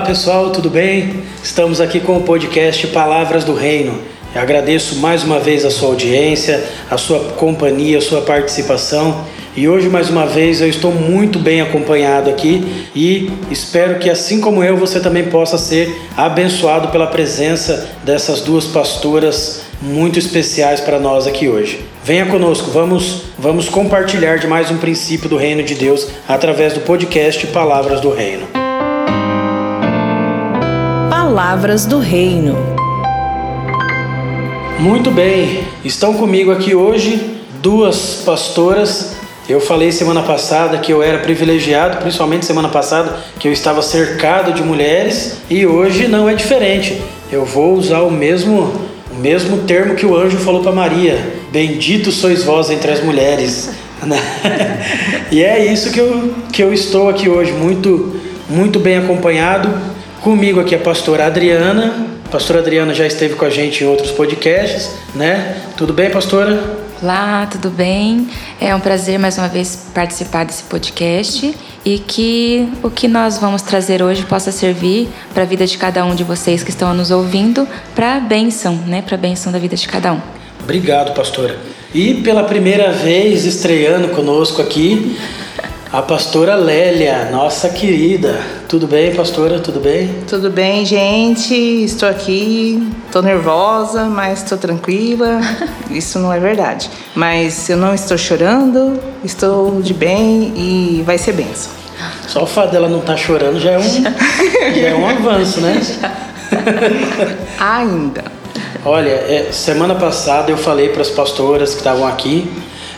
Olá pessoal, tudo bem? Estamos aqui com o podcast Palavras do Reino. Eu agradeço mais uma vez a sua audiência, a sua companhia, a sua participação. E hoje, mais uma vez, eu estou muito bem acompanhado aqui e espero que, assim como eu, você também possa ser abençoado pela presença dessas duas pastoras muito especiais para nós aqui hoje. Venha conosco, vamos, vamos compartilhar de mais um princípio do Reino de Deus através do podcast Palavras do Reino. Palavras do Reino. Muito bem, estão comigo aqui hoje duas pastoras eu falei semana passada que eu era privilegiado, principalmente semana passada, que eu estava cercado de mulheres e hoje não é diferente. Eu vou usar o mesmo o mesmo termo que o anjo falou para Maria: Bendito sois vós entre as mulheres. Né? e é isso que eu, que eu estou aqui hoje, muito, muito bem acompanhado. Comigo aqui a pastora Adriana. A pastora Adriana já esteve com a gente em outros podcasts, né? Tudo bem, pastora? Olá, tudo bem? É um prazer mais uma vez participar desse podcast e que o que nós vamos trazer hoje possa servir para a vida de cada um de vocês que estão nos ouvindo, para a bênção, né? Para a bênção da vida de cada um. Obrigado, pastora. E pela primeira vez estreando conosco aqui, a pastora Lélia, nossa querida. Tudo bem, pastora? Tudo bem? Tudo bem, gente. Estou aqui, estou nervosa, mas estou tranquila. Isso não é verdade. Mas eu não estou chorando, estou de bem e vai ser benção. Só o fato dela não estar tá chorando já é um, já é um avanço, né? Ainda. Olha, é, semana passada eu falei para as pastoras que estavam aqui,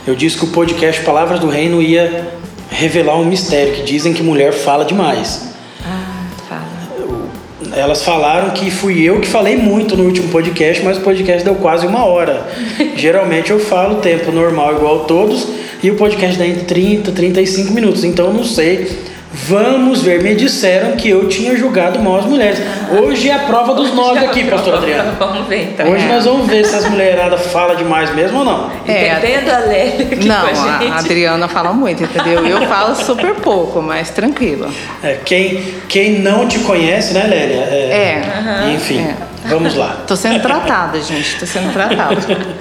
eu disse que o podcast Palavras do Reino ia revelar um mistério, que dizem que mulher fala demais. Ah, fala. Elas falaram que fui eu que falei muito no último podcast, mas o podcast deu quase uma hora. Geralmente eu falo tempo normal igual todos e o podcast dá entre 30 e 35 minutos. Então eu não sei Vamos ver, me disseram que eu tinha julgado mal as mulheres. Hoje é a prova dos nove aqui, pastor Adriano. Vamos ver então. Hoje nós vamos ver se as mulheradas falam demais mesmo ou não. É, Depende da Lélia Não, com a, gente. a Adriana fala muito, entendeu? Eu falo super pouco, mas tranquilo. É, quem, quem não te conhece, né, Lélia? É. é. Enfim, é. vamos lá. Tô sendo tratada, gente, tô sendo tratada.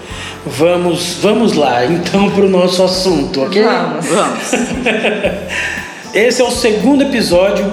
vamos, vamos lá, então, para o nosso assunto, ok? Vamos, vamos. Esse é o segundo episódio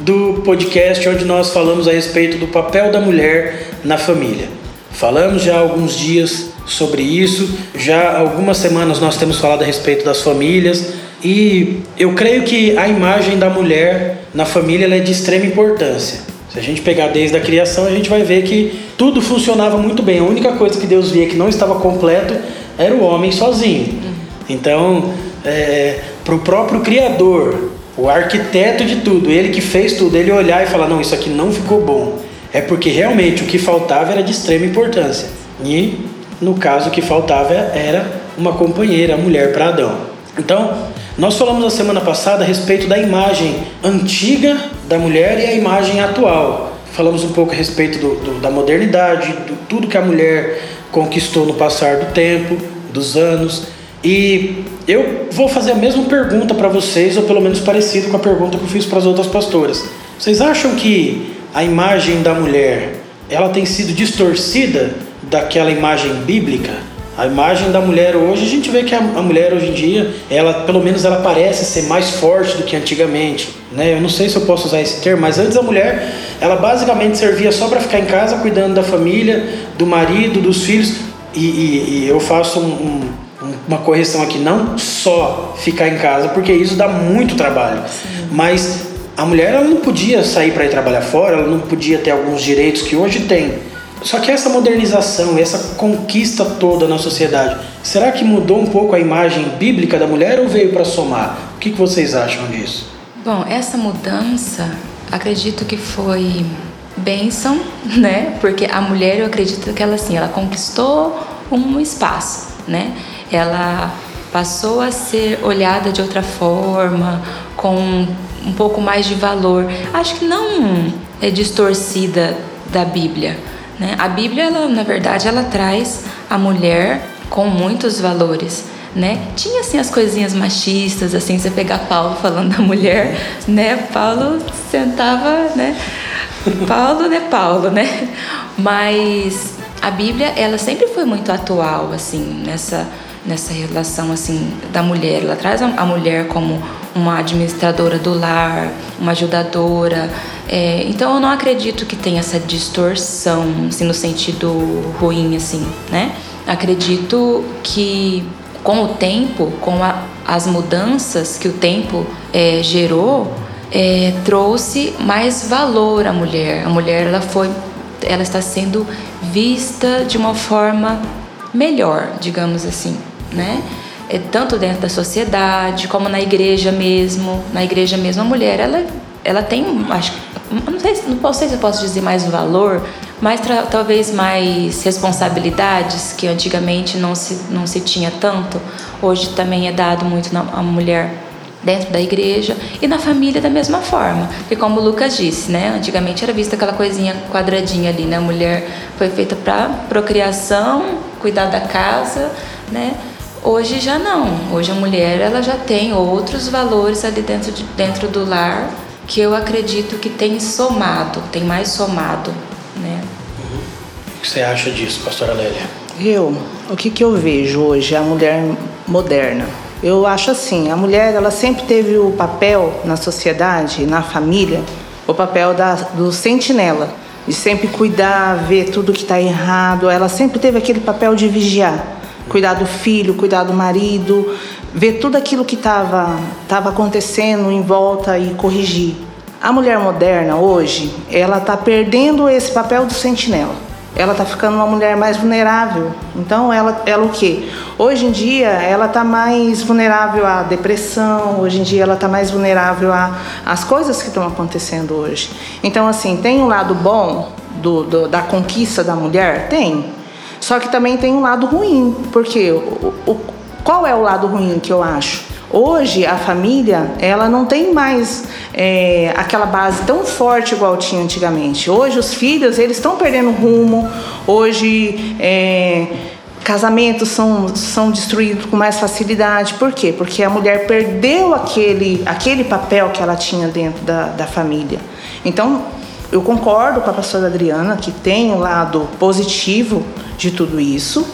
do podcast onde nós falamos a respeito do papel da mulher na família. Falamos já há alguns dias sobre isso, já há algumas semanas nós temos falado a respeito das famílias e eu creio que a imagem da mulher na família é de extrema importância. Se a gente pegar desde a criação, a gente vai ver que tudo funcionava muito bem. A única coisa que Deus via que não estava completo era o homem sozinho. Então, é, para o próprio Criador o arquiteto de tudo, ele que fez tudo, ele olhar e falar: não, isso aqui não ficou bom. É porque realmente o que faltava era de extrema importância. E no caso, o que faltava era uma companheira, a mulher para Adão. Então, nós falamos na semana passada a respeito da imagem antiga da mulher e a imagem atual. Falamos um pouco a respeito do, do, da modernidade, de tudo que a mulher conquistou no passar do tempo, dos anos. E eu vou fazer a mesma pergunta para vocês, ou pelo menos parecido com a pergunta que eu fiz para as outras pastoras. Vocês acham que a imagem da mulher ela tem sido distorcida daquela imagem bíblica? A imagem da mulher hoje, a gente vê que a, mulher hoje em dia, ela pelo menos ela parece ser mais forte do que antigamente, né? Eu não sei se eu posso usar esse termo, mas antes a mulher, ela basicamente servia só para ficar em casa cuidando da família, do marido, dos filhos. E, e, e eu faço um, um uma correção aqui, não só ficar em casa, porque isso dá muito trabalho, Sim. mas a mulher ela não podia sair para ir trabalhar fora, ela não podia ter alguns direitos que hoje tem. Só que essa modernização, essa conquista toda na sociedade, será que mudou um pouco a imagem bíblica da mulher ou veio para somar? O que, que vocês acham disso? Bom, essa mudança, acredito que foi bênção, né? Porque a mulher, eu acredito que ela assim, ela conquistou um espaço, né? Ela passou a ser olhada de outra forma, com um pouco mais de valor. Acho que não é distorcida da Bíblia. Né? A Bíblia, ela, na verdade, ela traz a mulher com muitos valores. né? Tinha assim as coisinhas machistas, assim, você pegar Paulo falando da mulher, né? Paulo sentava, né? Paulo, né? Paulo, né? Mas a Bíblia, ela sempre foi muito atual, assim, nessa nessa relação assim da mulher. Ela traz a mulher como uma administradora do lar, uma ajudadora. É, então eu não acredito que tenha essa distorção, assim, no sentido ruim, assim, né? Acredito que com o tempo, com a, as mudanças que o tempo é, gerou, é, trouxe mais valor à mulher. A mulher ela foi, ela está sendo vista de uma forma melhor, digamos assim né? É, tanto dentro da sociedade como na igreja mesmo. Na igreja mesmo, a mulher ela, ela tem, acho, não sei, não sei se eu posso dizer mais valor, mas talvez mais responsabilidades que antigamente não se, não se tinha tanto. Hoje também é dado muito a mulher dentro da igreja e na família da mesma forma. E como o Lucas disse, né? Antigamente era vista aquela coisinha quadradinha ali, né? A mulher foi feita para procriação, cuidar da casa, né? Hoje já não. Hoje a mulher ela já tem outros valores ali dentro, de, dentro do lar que eu acredito que tem somado, tem mais somado, né? Uhum. O que você acha disso, pastora Lélia? Eu, o que, que eu vejo hoje, a mulher moderna? Eu acho assim, a mulher ela sempre teve o papel na sociedade, na família, o papel da, do sentinela, de sempre cuidar, ver tudo que está errado. Ela sempre teve aquele papel de vigiar cuidar do filho, cuidar do marido, ver tudo aquilo que estava tava acontecendo em volta e corrigir. A mulher moderna hoje, ela está perdendo esse papel do sentinela. Ela está ficando uma mulher mais vulnerável. Então, ela, ela o quê? Hoje em dia, ela está mais vulnerável à depressão. Hoje em dia, ela está mais vulnerável às coisas que estão acontecendo hoje. Então, assim, tem um lado bom do, do, da conquista da mulher? Tem. Só que também tem um lado ruim, porque o, o, qual é o lado ruim que eu acho? Hoje a família ela não tem mais é, aquela base tão forte igual tinha antigamente. Hoje os filhos eles estão perdendo rumo. Hoje é, casamentos são, são destruídos com mais facilidade. Por quê? Porque a mulher perdeu aquele, aquele papel que ela tinha dentro da, da família. Então eu concordo com a pastora Adriana que tem um lado positivo de tudo isso,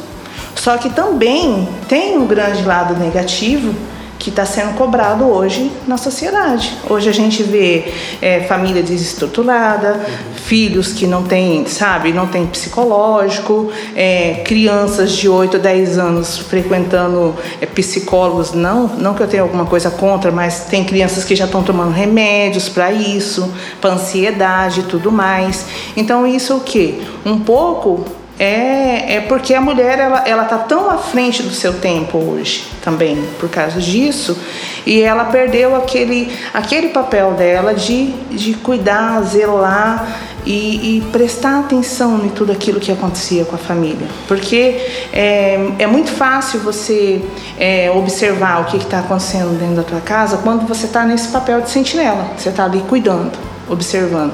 só que também tem um grande lado negativo que está sendo cobrado hoje na sociedade. Hoje a gente vê é, família desestruturada, uhum. filhos que não têm, sabe, não tem psicológico, é, crianças de 8 a 10 anos frequentando é, psicólogos, não, não que eu tenha alguma coisa contra, mas tem crianças que já estão tomando remédios para isso, para ansiedade e tudo mais. Então isso o que? Um pouco é, é porque a mulher ela ela está tão à frente do seu tempo hoje também por causa disso e ela perdeu aquele aquele papel dela de, de cuidar zelar e, e prestar atenção em tudo aquilo que acontecia com a família. Porque é, é muito fácil você é, observar o que está acontecendo dentro da tua casa quando você está nesse papel de sentinela. Você está ali cuidando observando.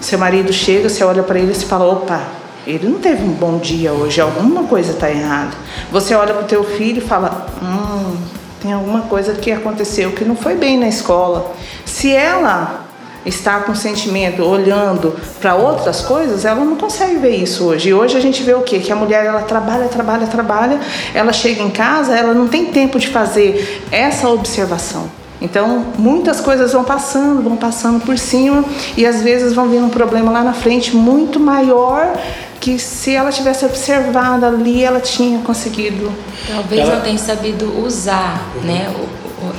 Seu marido chega você olha para ele e fala opa ele não teve um bom dia hoje, alguma coisa está errada. Você olha para o teu filho e fala, hum, tem alguma coisa que aconteceu que não foi bem na escola. Se ela está com sentimento olhando para outras coisas, ela não consegue ver isso hoje. E hoje a gente vê o quê? Que a mulher ela trabalha, trabalha, trabalha, ela chega em casa, ela não tem tempo de fazer essa observação. Então, muitas coisas vão passando, vão passando por cima e às vezes vão vir um problema lá na frente muito maior que se ela tivesse observado ali, ela tinha conseguido. Talvez ela... não tenha sabido usar, né,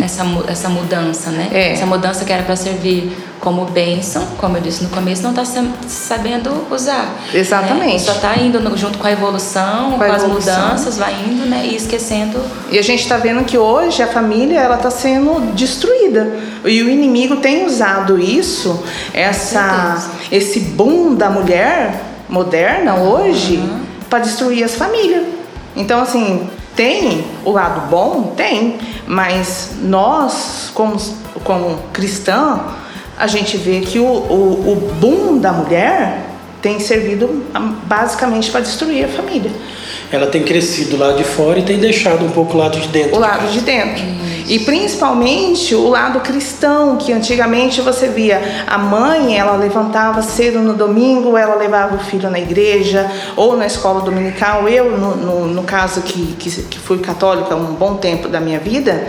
essa, essa mudança, né? É. Essa mudança que era para servir como bênção, como eu disse no começo, não está sabendo usar. Né? Exatamente. Né? Só está indo no, junto com a evolução, com, com a evolução. as mudanças, vai indo, né, e esquecendo. E a gente está vendo que hoje a família ela está sendo destruída e o inimigo tem usado isso, essa, esse boom da mulher moderna hoje uhum. para destruir as famílias. Então, assim, tem o lado bom? Tem, mas nós, como, como cristã, a gente vê que o, o, o boom da mulher tem servido basicamente para destruir a família. Ela tem crescido lá de fora e tem deixado um pouco o lado de dentro. O lado de dentro. E principalmente o lado cristão, que antigamente você via a mãe, ela levantava cedo no domingo, ela levava o filho na igreja ou na escola dominical. Eu, no, no, no caso que, que, que fui católica um bom tempo da minha vida,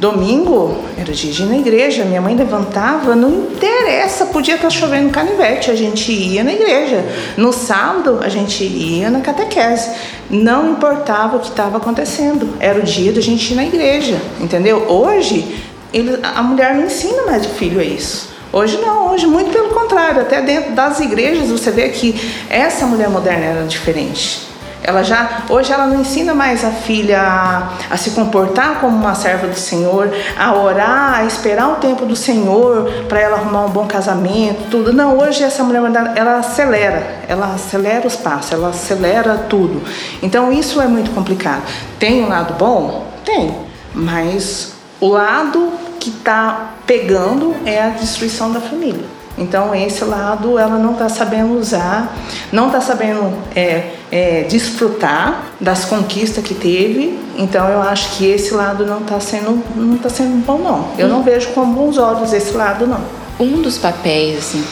Domingo era dia de ir na igreja, minha mãe levantava, não interessa, podia estar chovendo canivete, a gente ia na igreja. No sábado, a gente ia na catequese. Não importava o que estava acontecendo, era o dia da gente ir na igreja, entendeu? Hoje, ele, a mulher não ensina mais o filho a isso. Hoje não, hoje muito pelo contrário, até dentro das igrejas você vê que essa mulher moderna era diferente. Ela já hoje ela não ensina mais a filha a, a, se comportar como uma serva do Senhor, a orar, a esperar o tempo do Senhor para ela arrumar um bom casamento, tudo. Não, hoje essa mulher ela acelera, ela acelera os passos, ela acelera tudo. Então isso é muito complicado. Tem um lado bom? Tem, mas o lado que está pegando é a destruição da família. Então, esse lado ela não está sabendo usar, não está sabendo é, é, desfrutar das conquistas que teve. Então, eu acho que esse lado não está sendo, não tá sendo bom, não. Eu não vejo com bons olhos esse lado, não. Um dos papéis, assim,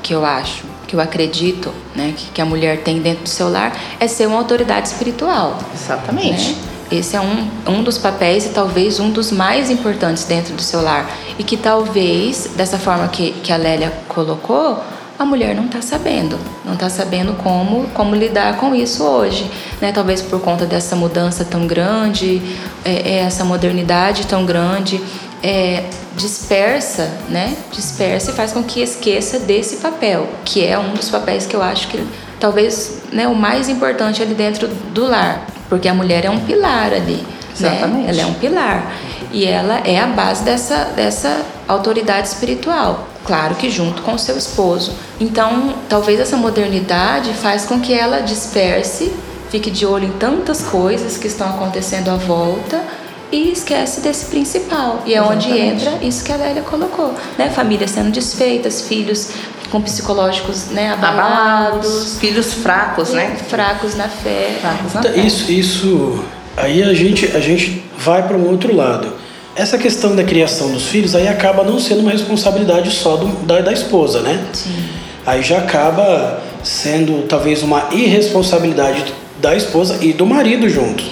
que eu acho, que eu acredito, né, que, que a mulher tem dentro do seu lar, é ser uma autoridade espiritual. Exatamente. Né? Esse é um, um dos papéis e talvez um dos mais importantes dentro do seu lar. E que talvez, dessa forma que, que a Lélia colocou, a mulher não está sabendo, não está sabendo como, como lidar com isso hoje, né? Talvez por conta dessa mudança tão grande, é, é essa modernidade tão grande, é, dispersa, né? Dispersa e faz com que esqueça desse papel, que é um dos papéis que eu acho que talvez né, o mais importante ali dentro do lar, porque a mulher é um pilar ali. Né? Exatamente. Né? Ela é um pilar. E ela é a base dessa, dessa autoridade espiritual. Claro que junto com o seu esposo. Então, talvez essa modernidade faz com que ela disperse, fique de olho em tantas coisas que estão acontecendo à volta e esquece desse principal. E é Exatamente. onde entra isso que a Lélia colocou, né? Famílias sendo desfeitas, filhos com psicológicos né, abalados, filhos fracos, né? Fracos na fé. Fracos na então, fé. Isso, isso. Aí a gente, a gente vai para um outro lado. Essa questão da criação dos filhos aí acaba não sendo uma responsabilidade só do, da, da esposa, né? Sim. Aí já acaba sendo talvez uma irresponsabilidade da esposa e do marido junto.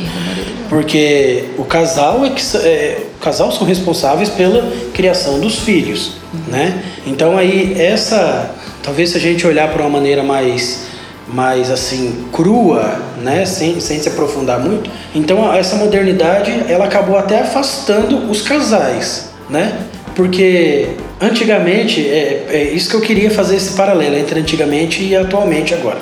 Porque o casal é que é, o casal são responsáveis pela criação dos filhos, né? Então aí essa, talvez se a gente olhar para uma maneira mais mais assim crua, né, sem, sem se aprofundar muito. Então essa modernidade ela acabou até afastando os casais, né? Porque antigamente é, é isso que eu queria fazer esse paralelo entre antigamente e atualmente agora.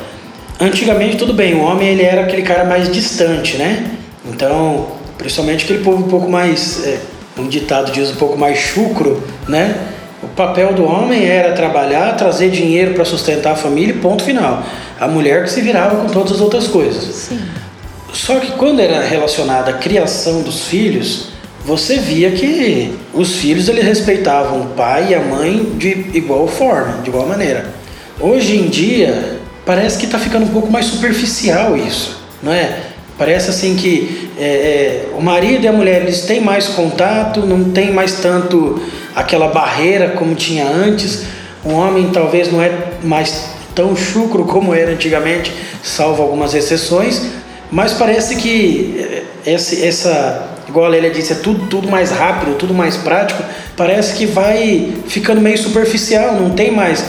Antigamente tudo bem, o homem ele era aquele cara mais distante, né? Então, principalmente aquele povo um pouco mais, é, um ditado diz um pouco mais chucro, né? O papel do homem era trabalhar, trazer dinheiro para sustentar a família, ponto final. A mulher que se virava com todas as outras coisas. Sim. Só que quando era relacionada à criação dos filhos, você via que os filhos eles respeitavam o pai e a mãe de igual forma, de igual maneira. Hoje em dia, parece que está ficando um pouco mais superficial isso, não é? Parece assim que é, é, o marido e a mulher eles têm mais contato, não tem mais tanto aquela barreira como tinha antes. O homem talvez não é mais tão chucro como era antigamente, salvo algumas exceções, mas parece que é, esse, essa, igual a Lélia disse, é tudo, tudo mais rápido, tudo mais prático, parece que vai ficando meio superficial, não tem mais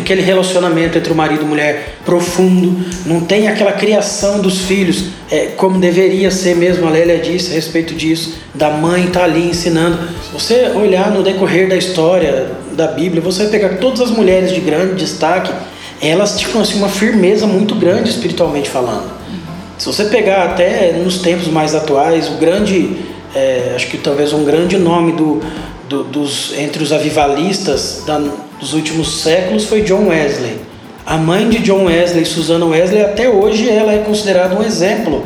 aquele relacionamento entre o marido e mulher profundo, não tem aquela criação dos filhos é, como deveria ser mesmo, a Lélia disse a respeito disso, da mãe tá ali ensinando. Você olhar no decorrer da história da Bíblia, você vai pegar todas as mulheres de grande destaque, elas tinham assim, uma firmeza muito grande espiritualmente falando. Se você pegar até nos tempos mais atuais, o grande, é, acho que talvez um grande nome do, do, dos entre os avivalistas da, dos últimos séculos foi John Wesley. A mãe de John Wesley, Susana Wesley, até hoje ela é considerada um exemplo.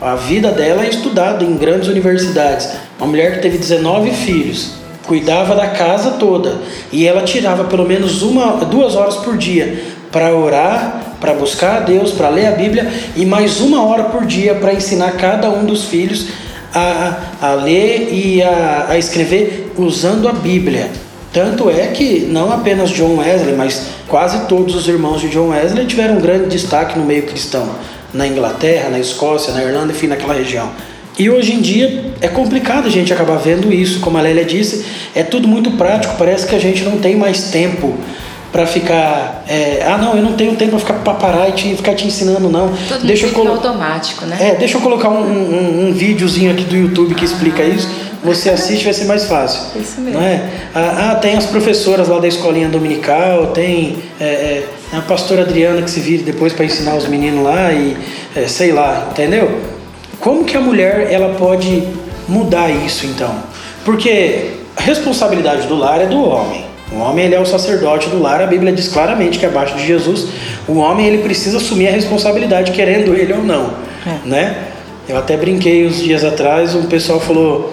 A vida dela é estudada em grandes universidades. Uma mulher que teve 19 filhos, cuidava da casa toda e ela tirava pelo menos uma, duas horas por dia para orar, para buscar a Deus, para ler a Bíblia e mais uma hora por dia para ensinar cada um dos filhos a, a ler e a, a escrever usando a Bíblia. Tanto é que não apenas John Wesley, mas quase todos os irmãos de John Wesley tiveram um grande destaque no meio cristão, na Inglaterra, na Escócia, na Irlanda, enfim, naquela região. E hoje em dia é complicado a gente acabar vendo isso, como a Lélia disse, é tudo muito prático, parece que a gente não tem mais tempo para ficar. É, ah, não, eu não tenho tempo para ficar parar e te, ficar te ensinando, não. Tudo deixa eu colo... automático, né? É, deixa eu colocar um, um, um videozinho aqui do YouTube que explica isso. Você assiste, vai ser mais fácil. Isso mesmo. Não é? Ah, ah tem as professoras lá da escolinha dominical, tem é, é, a pastora Adriana que se vira depois para ensinar os meninos lá e é, sei lá, entendeu? Como que a mulher ela pode mudar isso então? Porque a responsabilidade do lar é do homem. O homem ele é o sacerdote do lar, a Bíblia diz claramente que abaixo de Jesus, o homem ele precisa assumir a responsabilidade, querendo ele ou não, é. né? Eu até brinquei uns dias atrás, um pessoal falou,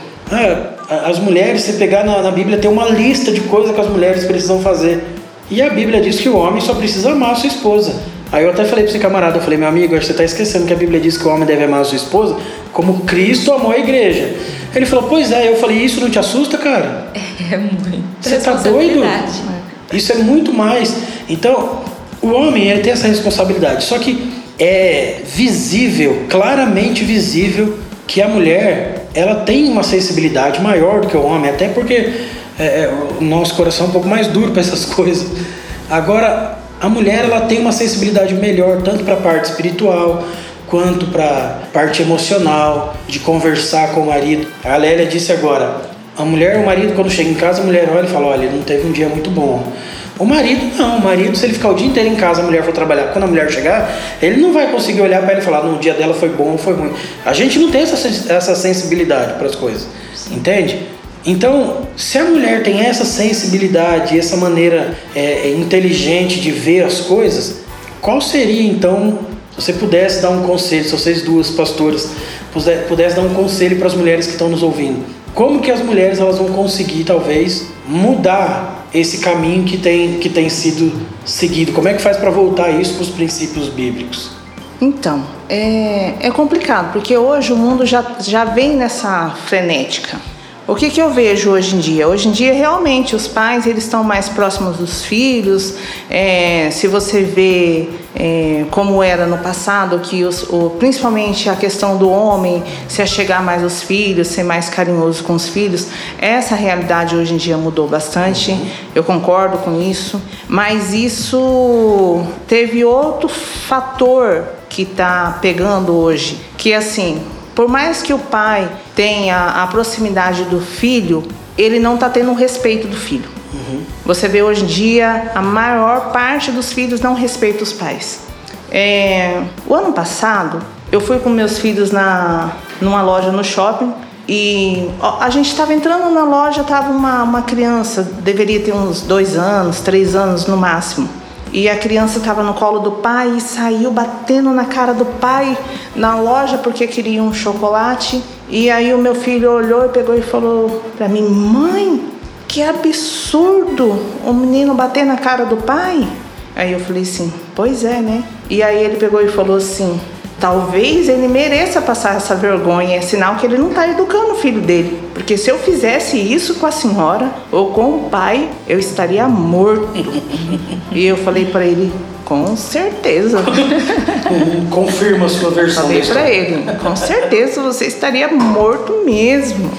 as mulheres, se pegar na, na Bíblia, tem uma lista de coisas que as mulheres precisam fazer. E a Bíblia diz que o homem só precisa amar a sua esposa. Aí eu até falei para esse camarada, eu falei, meu amigo, você está esquecendo que a Bíblia diz que o homem deve amar a sua esposa como Cristo amou a igreja. Ele falou, pois é. Eu falei, isso não te assusta, cara? É muito. Você está doido? Isso é muito mais. Então, o homem ele tem essa responsabilidade. Só que é visível, claramente visível, que a mulher ela tem uma sensibilidade maior do que o homem, até porque é, é o nosso coração é um pouco mais duro para essas coisas. Agora, a mulher ela tem uma sensibilidade melhor tanto para a parte espiritual quanto para a parte emocional, de conversar com o marido. A Lélia disse agora, a mulher, o marido quando chega em casa, a mulher olha e fala, olha, não teve um dia muito bom. O marido não, o marido se ele ficar o dia inteiro em casa, a mulher for trabalhar, quando a mulher chegar, ele não vai conseguir olhar para ele e falar, no dia dela foi bom ou foi ruim. A gente não tem essa, essa sensibilidade para as coisas, entende? Então, se a mulher tem essa sensibilidade, essa maneira é, inteligente de ver as coisas, qual seria então, se você pudesse dar um conselho, se vocês duas pastoras pudessem dar um conselho para as mulheres que estão nos ouvindo, como que as mulheres elas vão conseguir talvez mudar esse caminho que tem, que tem sido seguido? Como é que faz para voltar isso para os princípios bíblicos? Então, é, é complicado, porque hoje o mundo já, já vem nessa frenética. O que, que eu vejo hoje em dia? Hoje em dia, realmente, os pais eles estão mais próximos dos filhos. É, se você vê é, como era no passado, que os, o, principalmente a questão do homem se achegar mais aos filhos, ser mais carinhoso com os filhos, essa realidade hoje em dia mudou bastante. Eu concordo com isso. Mas isso teve outro fator que está pegando hoje, que assim, por mais que o pai tenha a proximidade do filho, ele não está tendo o respeito do filho. Uhum. Você vê hoje em dia a maior parte dos filhos não respeita os pais. É, o ano passado eu fui com meus filhos na numa loja no shopping e ó, a gente estava entrando na loja, estava uma, uma criança, deveria ter uns dois anos, três anos no máximo. E a criança estava no colo do pai e saiu batendo na cara do pai na loja porque queria um chocolate. E aí o meu filho olhou e pegou e falou para mim: "Mãe, que absurdo o menino bater na cara do pai". Aí eu falei assim: "Pois é, né?". E aí ele pegou e falou assim: Talvez ele mereça passar essa vergonha, é sinal que ele não está educando o filho dele. Porque se eu fizesse isso com a senhora ou com o pai, eu estaria morto. e eu falei para ele, com certeza. Confirma a sua versão. Falei para ele, com certeza você estaria morto mesmo.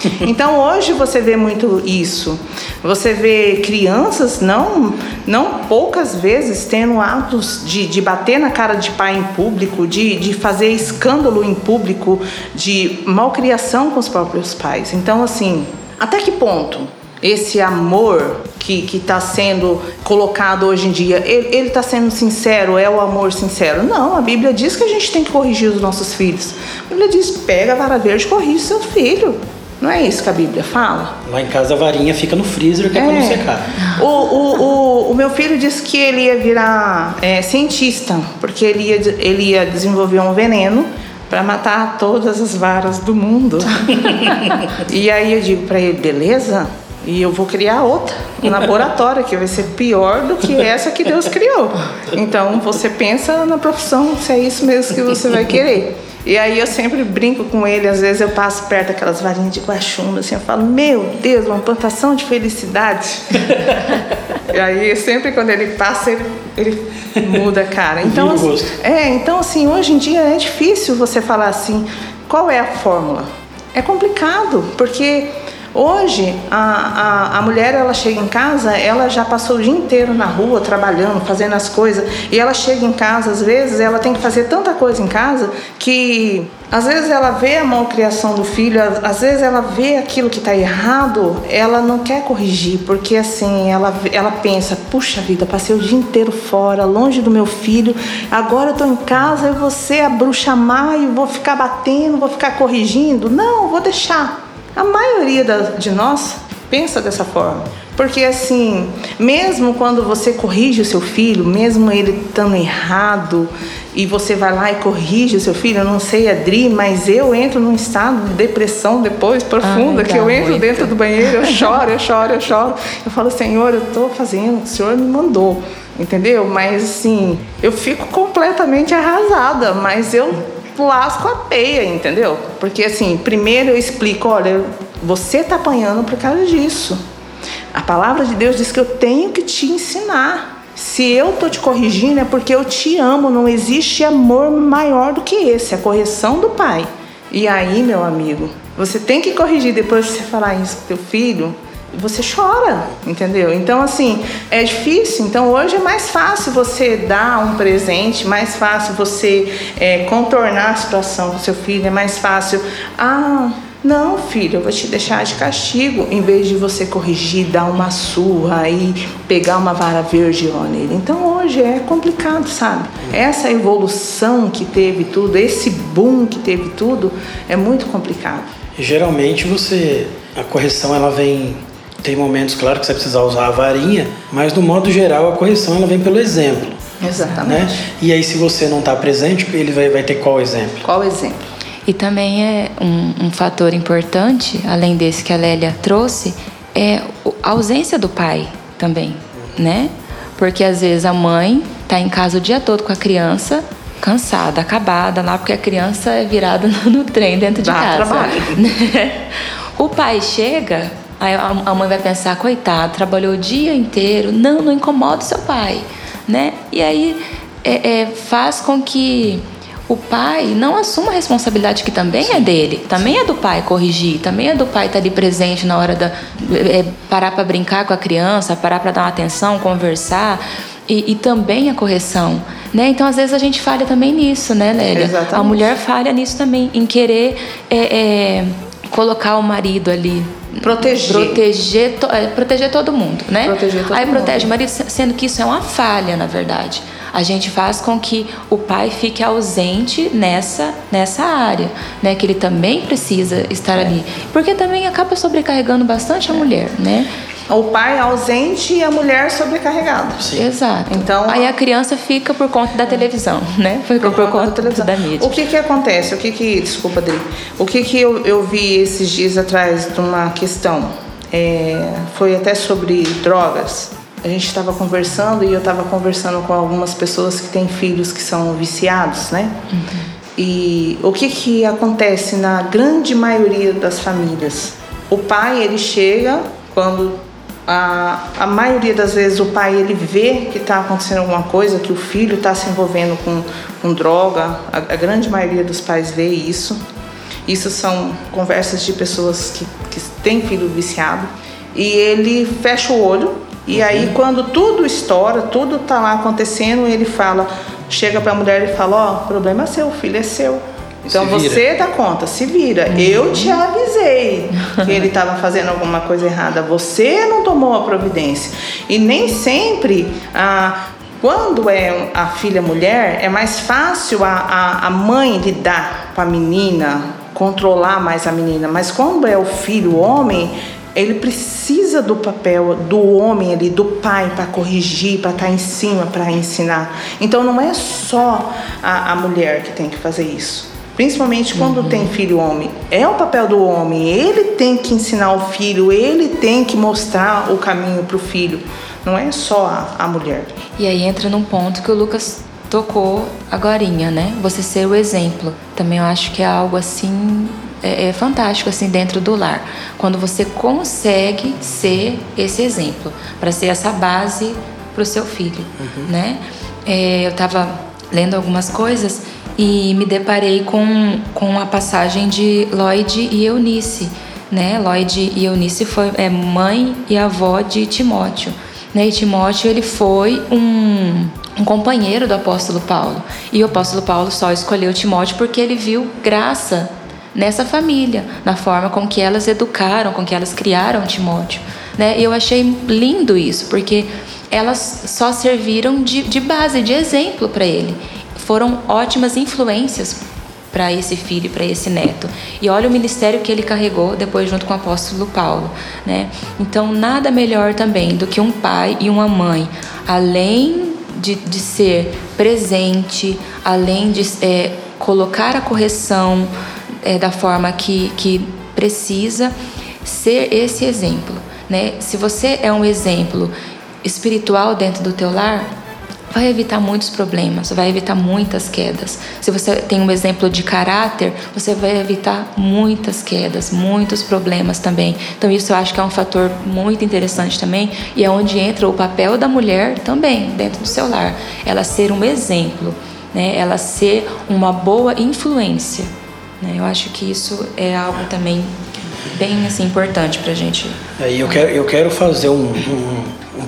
Então hoje você vê muito isso. Você vê crianças, não, não poucas vezes, tendo atos de, de bater na cara de pai em público, de, de fazer escândalo em público, de malcriação com os próprios pais. Então, assim, até que ponto esse amor que está sendo colocado hoje em dia, ele está sendo sincero? É o amor sincero? Não, a Bíblia diz que a gente tem que corrigir os nossos filhos. A Bíblia diz: pega a vara verde e corrige seu filho. Não é isso que a Bíblia fala? Lá em casa a varinha fica no freezer que é, é. não secar. O, o, o, o, meu filho disse que ele ia virar é, cientista, porque ele ia, ele ia desenvolver um veneno para matar todas as varas do mundo. e aí eu digo para ele, beleza? E eu vou criar outra, um laboratório, que vai ser pior do que essa que Deus criou. Então você pensa na profissão, se é isso mesmo que você vai querer. E aí eu sempre brinco com ele, às vezes eu passo perto daquelas varinhas de guaxumba, assim, eu falo, meu Deus, uma plantação de felicidade. e aí sempre quando ele passa, ele, ele muda a cara. Então, assim, é, então assim, hoje em dia é difícil você falar assim, qual é a fórmula? É complicado, porque Hoje, a, a, a mulher ela chega em casa, ela já passou o dia inteiro na rua trabalhando, fazendo as coisas, e ela chega em casa, às vezes, ela tem que fazer tanta coisa em casa que às vezes ela vê a malcriação do filho, às vezes ela vê aquilo que está errado, ela não quer corrigir, porque assim, ela, ela pensa, puxa vida, passei o dia inteiro fora, longe do meu filho, agora eu estou em casa, eu vou ser a bruxa má e vou ficar batendo, vou ficar corrigindo. Não, vou deixar. A maioria de nós pensa dessa forma. Porque assim, mesmo quando você corrige o seu filho, mesmo ele estando errado, e você vai lá e corrige o seu filho, eu não sei, Adri, mas eu entro num estado de depressão depois, profunda, que eu entro muito. dentro do banheiro, eu choro, eu choro, eu choro. Eu falo, Senhor, eu estou fazendo, o Senhor me mandou, entendeu? Mas assim, eu fico completamente arrasada, mas eu lasco a peia, entendeu? Porque assim, primeiro eu explico, olha, você está apanhando por causa disso. A palavra de Deus diz que eu tenho que te ensinar. Se eu tô te corrigindo é porque eu te amo, não existe amor maior do que esse, a correção do pai. E aí, meu amigo, você tem que corrigir depois de você falar isso pro teu filho, você chora, entendeu? Então, assim, é difícil. Então, hoje é mais fácil você dar um presente, mais fácil você é, contornar a situação com seu filho, é mais fácil. Ah, não, filho, eu vou te deixar de castigo, em vez de você corrigir, dar uma surra e pegar uma vara verde nele. Então hoje é complicado, sabe? Essa evolução que teve tudo, esse boom que teve tudo, é muito complicado. Geralmente você, a correção ela vem tem momentos, claro, que você precisa usar a varinha, mas no modo geral a correção ela vem pelo exemplo. Exatamente. Né? E aí, se você não está presente, ele vai, vai ter qual exemplo? Qual exemplo? E também é um, um fator importante, além desse que a Lélia trouxe, é a ausência do pai também, né? Porque às vezes a mãe está em casa o dia todo com a criança, cansada, acabada lá, porque a criança é virada no, no trem dentro de Dá casa. Trabalho. o pai chega, Aí a mãe vai pensar, coitado, trabalhou o dia inteiro, não, não incomoda o seu pai, né? E aí é, é, faz com que o pai não assuma a responsabilidade que também é dele, também é do pai corrigir, também é do pai estar ali presente na hora da é, parar para brincar com a criança, parar para dar uma atenção, conversar e, e, também a correção, né? Então às vezes a gente falha também nisso, né, Lélia? Exatamente. A mulher falha nisso também, em querer é, é, colocar o marido ali proteger proteger, to, é, proteger todo mundo, né? Proteger todo Aí mundo. protege o marido, sendo que isso é uma falha, na verdade. A gente faz com que o pai fique ausente nessa nessa área, né? Que ele também precisa estar é. ali, porque também acaba sobrecarregando bastante a é. mulher, né? O pai ausente e a mulher sobrecarregada. Sim. Exato. Então, aí a criança fica por conta da televisão, né? Fica por, por conta da, da, mídia. O que que acontece? O que que, desculpa, Adri. O que que eu, eu vi esses dias atrás de uma questão, é, foi até sobre drogas. A gente estava conversando e eu estava conversando com algumas pessoas que têm filhos que são viciados, né? Uhum. E o que que acontece na grande maioria das famílias? O pai ele chega quando a, a maioria das vezes o pai ele vê que está acontecendo alguma coisa, que o filho está se envolvendo com, com droga, a, a, grande maioria dos pais vê isso. Isso são conversas de pessoas que, que têm filho viciado. E ele fecha o olho, e uhum. aí quando tudo estoura, tudo está lá acontecendo, ele fala, chega para a mulher e fala: Ó, oh, problema é seu, o filho é seu então você dá conta, se vira. Uhum. Eu te avisei que ele estava fazendo alguma coisa errada. Você não tomou a providência. E nem sempre a quando é a filha mulher, é mais fácil a, a, a mãe lidar com a menina, controlar mais a menina. Mas quando é o filho homem, ele precisa do papel do homem ali, do pai, para corrigir, para estar tá em cima, para ensinar. Então não é só a, a mulher que tem que fazer isso. Principalmente quando uhum. tem filho homem. É o papel do homem. Ele tem que ensinar o filho, ele tem que mostrar o caminho para o filho. Não é só a, a mulher. E aí entra num ponto que o Lucas tocou agorinha, né? Você ser o exemplo. Também eu acho que é algo assim é, é, fantástico assim dentro do lar, quando você consegue ser esse exemplo, para ser essa base para o seu filho, uhum. né? É, eu estava lendo algumas coisas e me deparei com, com a passagem de Lloyd e Eunice, né? Lloyd e Eunice foi é, mãe e avó de Timóteo. Né? E Timóteo ele foi um, um companheiro do apóstolo Paulo. E o apóstolo Paulo só escolheu Timóteo porque ele viu graça nessa família, na forma com que elas educaram, com que elas criaram Timóteo. Né? E eu achei lindo isso, porque elas só serviram de, de base, de exemplo para ele. Foram ótimas influências para esse filho, para esse neto. E olha o ministério que ele carregou depois junto com o apóstolo Paulo, né? Então nada melhor também do que um pai e uma mãe, além de, de ser presente, além de é, colocar a correção é, da forma que, que precisa, ser esse exemplo, né? Se você é um exemplo espiritual dentro do teu lar, vai evitar muitos problemas, vai evitar muitas quedas. Se você tem um exemplo de caráter, você vai evitar muitas quedas, muitos problemas também. Então isso eu acho que é um fator muito interessante também e é onde entra o papel da mulher também dentro do seu lar, ela ser um exemplo, né? Ela ser uma boa influência. Né? Eu acho que isso é algo também bem assim importante para a gente. É, eu quero eu quero fazer um um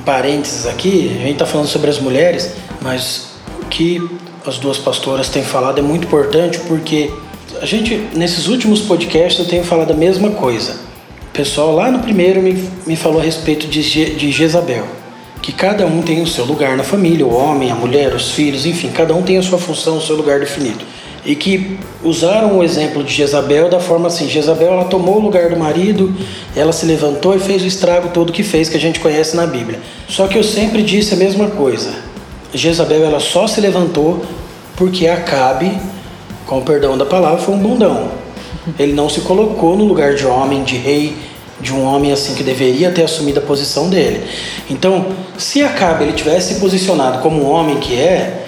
parênteses aqui, a gente está falando sobre as mulheres, mas o que as duas pastoras têm falado é muito importante porque a gente, nesses últimos podcasts, eu tenho falado a mesma coisa. O pessoal lá no primeiro me, me falou a respeito de, de Jezabel, que cada um tem o seu lugar na família, o homem, a mulher, os filhos, enfim, cada um tem a sua função, o seu lugar definido e que usaram o exemplo de Jezabel da forma assim: Jezabel ela tomou o lugar do marido, ela se levantou e fez o estrago todo que fez, que a gente conhece na Bíblia. Só que eu sempre disse a mesma coisa: Jezabel ela só se levantou porque Acabe, com o perdão da palavra, foi um bundão. Ele não se colocou no lugar de homem, de rei, de um homem assim que deveria ter assumido a posição dele. Então, se Acabe ele tivesse se posicionado como um homem que é,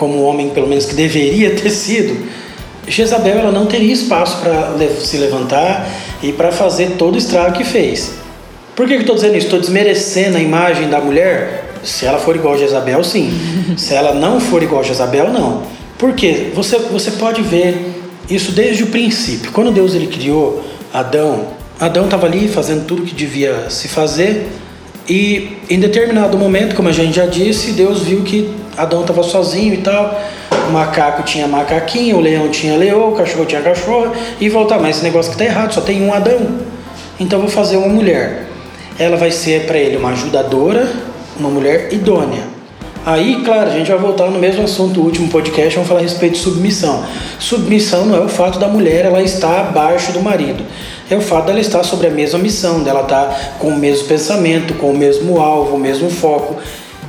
como o homem pelo menos que deveria ter sido, Jezabel ela não teria espaço para se levantar e para fazer todo o estrago que fez. Por que eu estou dizendo isso? Estou desmerecendo a imagem da mulher? Se ela for igual a Jezabel, sim. Se ela não for igual a Jezabel, não. Por quê? Você, você pode ver isso desde o princípio. Quando Deus ele criou Adão, Adão estava ali fazendo tudo que devia se fazer e em determinado momento, como a gente já disse, Deus viu que Adão estava sozinho e tal. O macaco tinha macaquinho, o leão tinha leão, o cachorro tinha cachorro e voltar. Mas esse negócio que está errado, só tem um Adão. Então vou fazer uma mulher. Ela vai ser para ele uma ajudadora, uma mulher idônea. Aí, claro, a gente vai voltar no mesmo assunto do último podcast, vamos falar a respeito de submissão. Submissão não é o fato da mulher ela estar abaixo do marido, é o fato dela estar sobre a mesma missão, dela estar com o mesmo pensamento, com o mesmo alvo, o mesmo foco.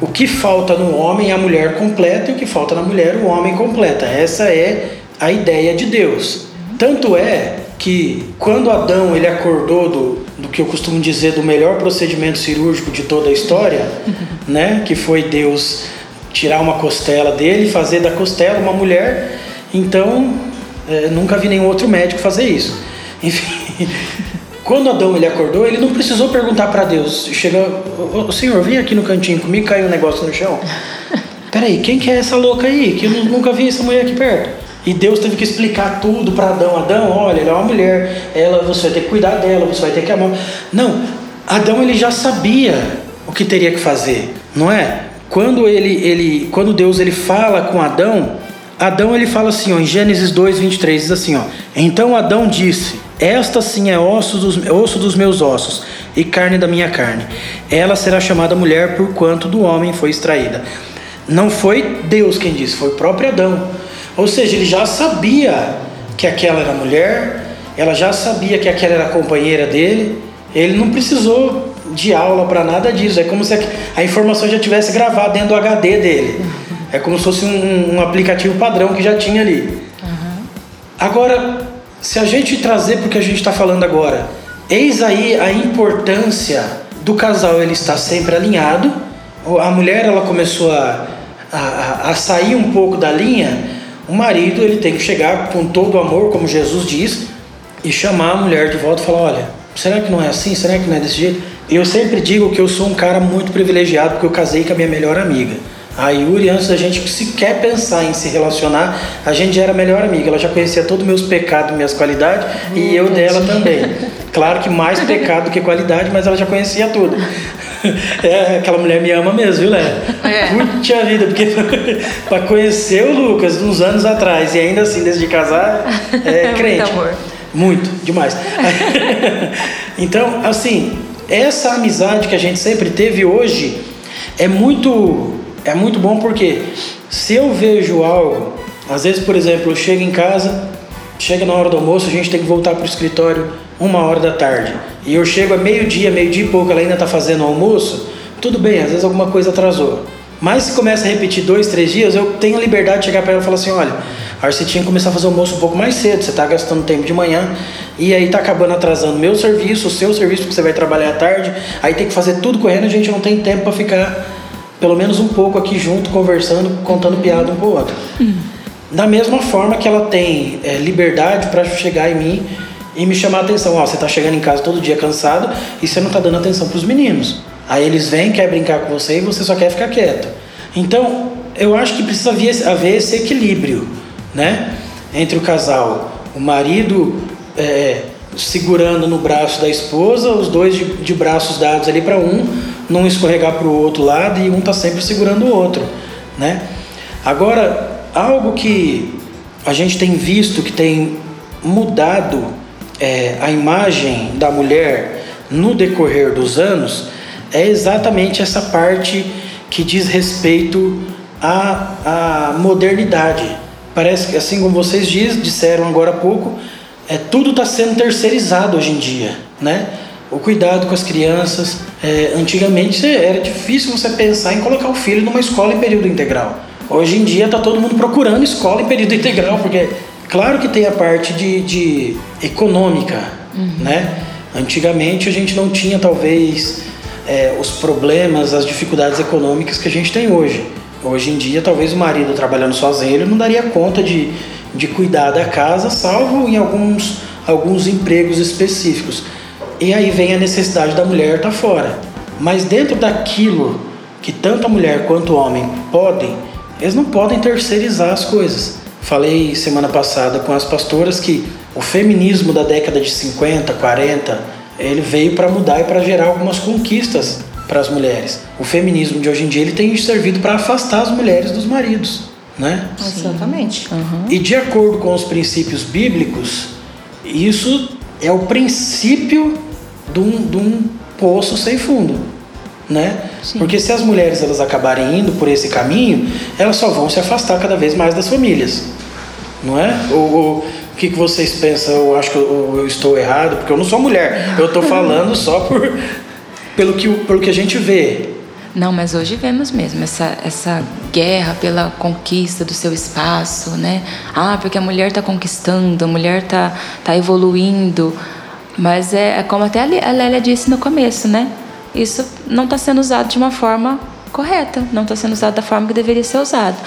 O que falta no homem é a mulher completa e o que falta na mulher o homem completa. Essa é a ideia de Deus. Tanto é que quando Adão ele acordou do, do que eu costumo dizer do melhor procedimento cirúrgico de toda a história, né, que foi Deus tirar uma costela dele e fazer da costela uma mulher, então é, nunca vi nenhum outro médico fazer isso. Enfim, quando Adão ele acordou, ele não precisou perguntar para Deus. Chega, o Senhor, vem aqui no cantinho comigo, caiu um negócio no chão. Peraí, quem que é essa louca aí? Que eu nunca vi essa mulher aqui perto. E Deus teve que explicar tudo para Adão. Adão, olha, ela é uma mulher, ela, você vai ter que cuidar dela, você vai ter que amar. Não, Adão ele já sabia o que teria que fazer, não é? Quando ele, ele, quando Deus ele fala com Adão, Adão ele fala assim, ó, em Gênesis 2, 23, diz assim, ó. Então Adão disse: esta sim é osso dos, osso dos meus ossos e carne da minha carne. Ela será chamada mulher por quanto do homem foi extraída. Não foi Deus quem disse, foi o próprio Adão. Ou seja, ele já sabia que aquela era mulher, ela já sabia que aquela era companheira dele. Ele não precisou de aula para nada disso. É como se a informação já tivesse gravada dentro do HD dele. É como se fosse um, um aplicativo padrão que já tinha ali. Agora, se a gente trazer para o que a gente está falando agora, eis aí a importância do casal ele estar sempre alinhado. A mulher ela começou a, a, a sair um pouco da linha. O marido ele tem que chegar com todo o amor, como Jesus diz, e chamar a mulher de volta e falar: olha, será que não é assim? Será que não é desse jeito? Eu sempre digo que eu sou um cara muito privilegiado porque eu casei com a minha melhor amiga. A Yuri, antes da gente sequer pensar em se relacionar, a gente já era melhor amiga. Ela já conhecia todos os meus pecados, minhas qualidades, hum, e eu dela também. Claro que mais pecado do que qualidade, mas ela já conhecia tudo. É, aquela mulher me ama mesmo, viu, Léo? É. Vida, porque para conhecer o Lucas uns anos atrás e ainda assim, desde de casar, é crente. Muito amor. Muito, demais. então, assim, essa amizade que a gente sempre teve hoje é muito é muito bom porque se eu vejo algo, às vezes, por exemplo, eu chego em casa, chega na hora do almoço, a gente tem que voltar para o escritório uma hora da tarde, e eu chego a meio-dia, meio-dia e pouco, ela ainda está fazendo o almoço, tudo bem, às vezes alguma coisa atrasou. Mas se começa a repetir dois, três dias, eu tenho a liberdade de chegar para ela e falar assim: olha, que você tinha que começar a fazer o almoço um pouco mais cedo, você está gastando tempo de manhã e aí está acabando atrasando meu serviço, o seu serviço, porque você vai trabalhar à tarde, aí tem que fazer tudo correndo, a gente não tem tempo para ficar pelo menos um pouco aqui junto, conversando, contando piada um com o outro. Da mesma forma que ela tem é, liberdade para chegar em mim e me chamar a atenção. Ó, você está chegando em casa todo dia cansado e você não está dando atenção para os meninos. Aí eles vêm, quer brincar com você e você só quer ficar quieto. Então, eu acho que precisa haver esse equilíbrio, né? Entre o casal. O marido é, segurando no braço da esposa, os dois de, de braços dados ali para um, não escorregar para o outro lado e um está sempre segurando o outro, né? Agora, algo que a gente tem visto que tem mudado é, a imagem da mulher no decorrer dos anos é exatamente essa parte que diz respeito à, à modernidade. Parece que, assim como vocês diz, disseram agora há pouco, é, tudo está sendo terceirizado hoje em dia, né? O cuidado com as crianças. É, antigamente era difícil você pensar em colocar o filho numa escola em período integral. Hoje em dia está todo mundo procurando escola em período integral, porque claro que tem a parte de, de econômica, uhum. né? Antigamente a gente não tinha talvez é, os problemas, as dificuldades econômicas que a gente tem hoje. Hoje em dia, talvez o marido trabalhando sozinho, ele não daria conta de, de cuidar da casa, salvo em alguns, alguns empregos específicos. E aí vem a necessidade da mulher estar tá fora. Mas dentro daquilo que tanto a mulher quanto o homem podem, eles não podem terceirizar as coisas. Falei semana passada com as pastoras que o feminismo da década de 50, 40, ele veio para mudar e para gerar algumas conquistas para as mulheres. O feminismo de hoje em dia ele tem servido para afastar as mulheres dos maridos né? Exatamente. Uhum. E de acordo com os princípios bíblicos, isso é o princípio de um, de um poço sem fundo, né? Sim. Porque se as mulheres elas acabarem indo por esse caminho, elas só vão se afastar cada vez mais das famílias, não é? Ou, ou o que, que vocês pensam? Eu acho que eu, eu estou errado, porque eu não sou mulher. Eu estou falando só por pelo que, pelo que a gente vê. Não, mas hoje vemos mesmo essa, essa guerra pela conquista do seu espaço, né? Ah, porque a mulher está conquistando, a mulher está tá evoluindo. Mas é, é como até a Lélia disse no começo, né? Isso não está sendo usado de uma forma correta, não está sendo usado da forma que deveria ser usado.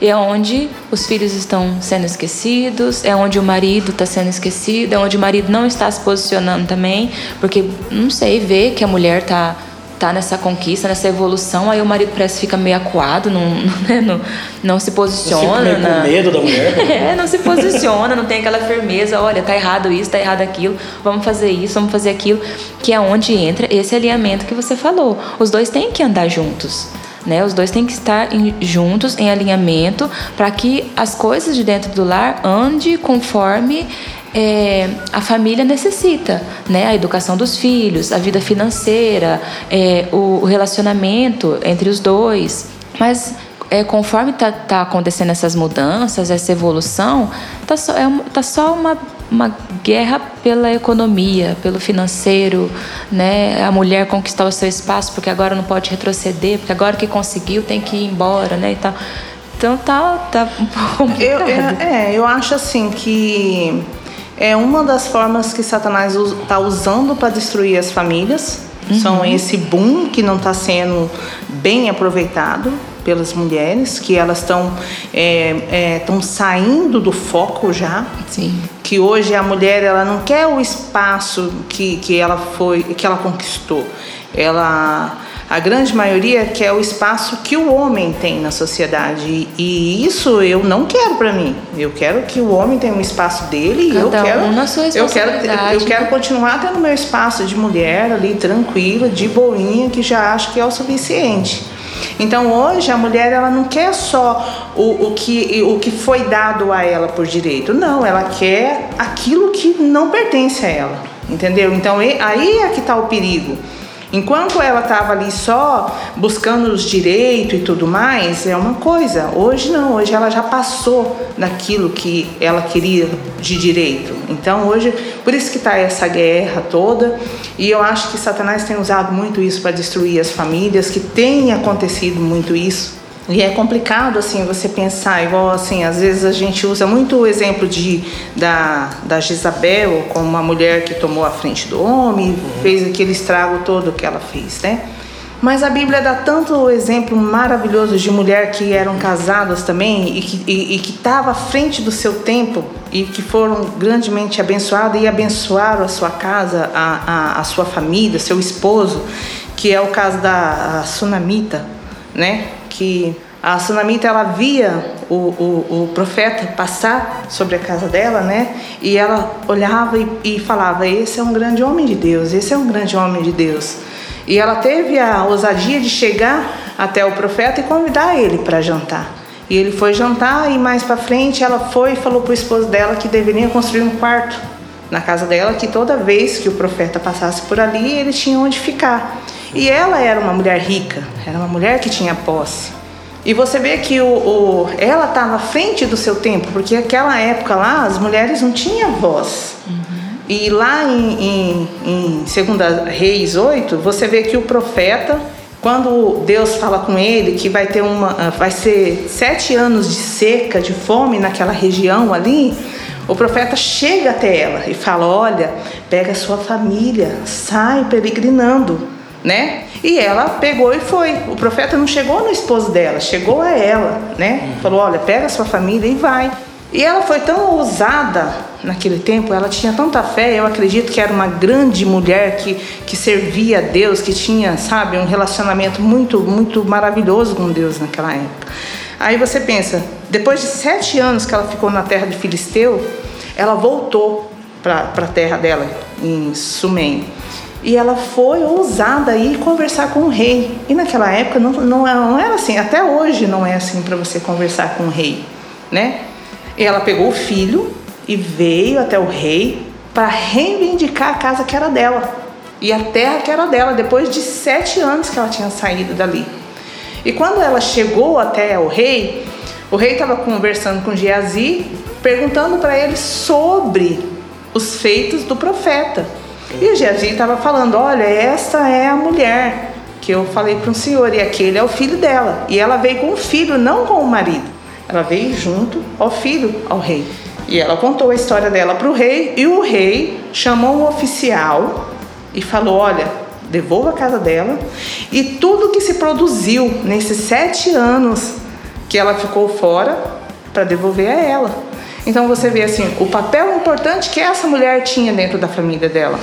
É onde os filhos estão sendo esquecidos, é onde o marido está sendo esquecido, é onde o marido não está se posicionando também, porque, não sei, vê que a mulher está tá nessa conquista, nessa evolução, aí o marido parece que fica meio acuado, não, né, não, não se posiciona. Meio na... com medo da mulher. é, não se posiciona, não tem aquela firmeza, olha, tá errado isso, tá errado aquilo, vamos fazer isso, vamos fazer aquilo, que é onde entra esse alinhamento que você falou. Os dois têm que andar juntos. Né? Os dois têm que estar em, juntos, em alinhamento, para que as coisas de dentro do lar ande conforme é, a família necessita, né? A educação dos filhos, a vida financeira, é, o, o, relacionamento entre os dois. Mas é, conforme está tá acontecendo essas mudanças, essa evolução, tá só, é, tá só uma, uma guerra pela economia, pelo financeiro, né? A mulher conquistar o seu espaço porque agora não pode retroceder, porque agora que conseguiu tem que ir embora, né? E tal. Então tá, tá um pouco Eu, complicado. eu- é, eu acho assim que é uma das formas que Satanás está usando para destruir as famílias. São esse boom que não está sendo bem aproveitado pelas mulheres, que elas estão estão saindo do foco já Sim. que hoje a mulher ela não quer o espaço que, que ela foi que ela conquistou ela a grande maioria quer o espaço que o homem tem na sociedade. E, isso eu não quero para mim. Eu quero que o homem tenha um espaço dele e eu Cada quero um na sua eu quero eu quero continuar tendo meu espaço de mulher ali tranquila de boinha que já acho que é o suficiente. Então hoje a mulher ela não quer só o, o, que, o que foi dado a ela por direito, não, ela quer aquilo que não pertence a ela, entendeu? Então aí é que está o perigo. Enquanto ela estava ali só buscando os direitos e tudo mais, é uma coisa. Hoje não, hoje ela já passou daquilo que ela queria de direito. Então hoje, por isso que está essa guerra toda. E eu acho que Satanás tem usado muito isso para destruir as famílias, que tem acontecido muito isso. E é complicado assim você pensar, igual assim, às vezes a gente usa muito o exemplo de da, da Jezabel como uma mulher que tomou a frente do homem, fez aquele estrago todo que ela fez, né? Mas a Bíblia dá tanto exemplo maravilhoso de mulher que eram casadas também e que estava à frente do seu tempo e que foram grandemente abençoadas e abençoaram a sua casa, a, a, a sua família, seu esposo, que é o caso da Sunamita, né? Que a Sunamita ela via o, o, o profeta passar sobre a casa dela, né? E ela olhava e, e falava: Esse é um grande homem de Deus, esse é um grande homem de Deus. E ela teve a ousadia de chegar até o profeta e convidar ele para jantar. E ele foi jantar e mais para frente ela foi e falou para o esposo dela que deveria construir um quarto na casa dela, que toda vez que o profeta passasse por ali, ele tinha onde ficar. E ela era uma mulher rica, era uma mulher que tinha posse. E você vê que o, o- ela estava à frente do seu tempo, porque aquela época lá as mulheres não tinham voz. E lá em, em, em 2 Reis 8, você vê que o profeta, quando Deus fala com ele que vai ter uma, ah, vai ser sete anos de seca, de fome naquela região ali, o profeta chega até ela e fala: Olha, pega a sua família, sai peregrinando, né? E ela pegou e foi. O profeta não chegou no esposo dela, chegou a ela, né? Falou: Olha, pega a sua família e vai. E ela foi tão ousada naquele tempo, ela tinha tanta fé, eu acredito que era uma grande mulher que, que servia a Deus, que tinha, sabe, um relacionamento muito, muito maravilhoso com Deus naquela época. Aí você pensa, depois de sete anos que ela ficou na terra de Filisteu, ela voltou para a terra dela, em Sumém. E ela foi ousada ir conversar com o rei. E naquela época não, não, não era assim, até hoje não é assim para você conversar com o rei, né? E ela pegou o filho e veio até o rei para reivindicar a casa que era dela e a terra que era dela, depois de sete anos que ela tinha saído dali. E quando ela chegou até o rei, o rei estava conversando com Geazi, perguntando para ele sobre os feitos do profeta. E o Geazi estava falando: Olha, essa é a mulher que eu falei para o senhor, e aquele é o filho dela. E ela veio com o filho, não com o marido. Ela veio junto ao filho, ao rei. E ela contou a história dela para o rei, e o rei chamou um oficial e falou: Olha, devolva a casa dela e tudo que se produziu nesses sete anos que ela ficou fora para devolver a ela. Então você vê assim o papel importante que essa mulher tinha dentro da família dela,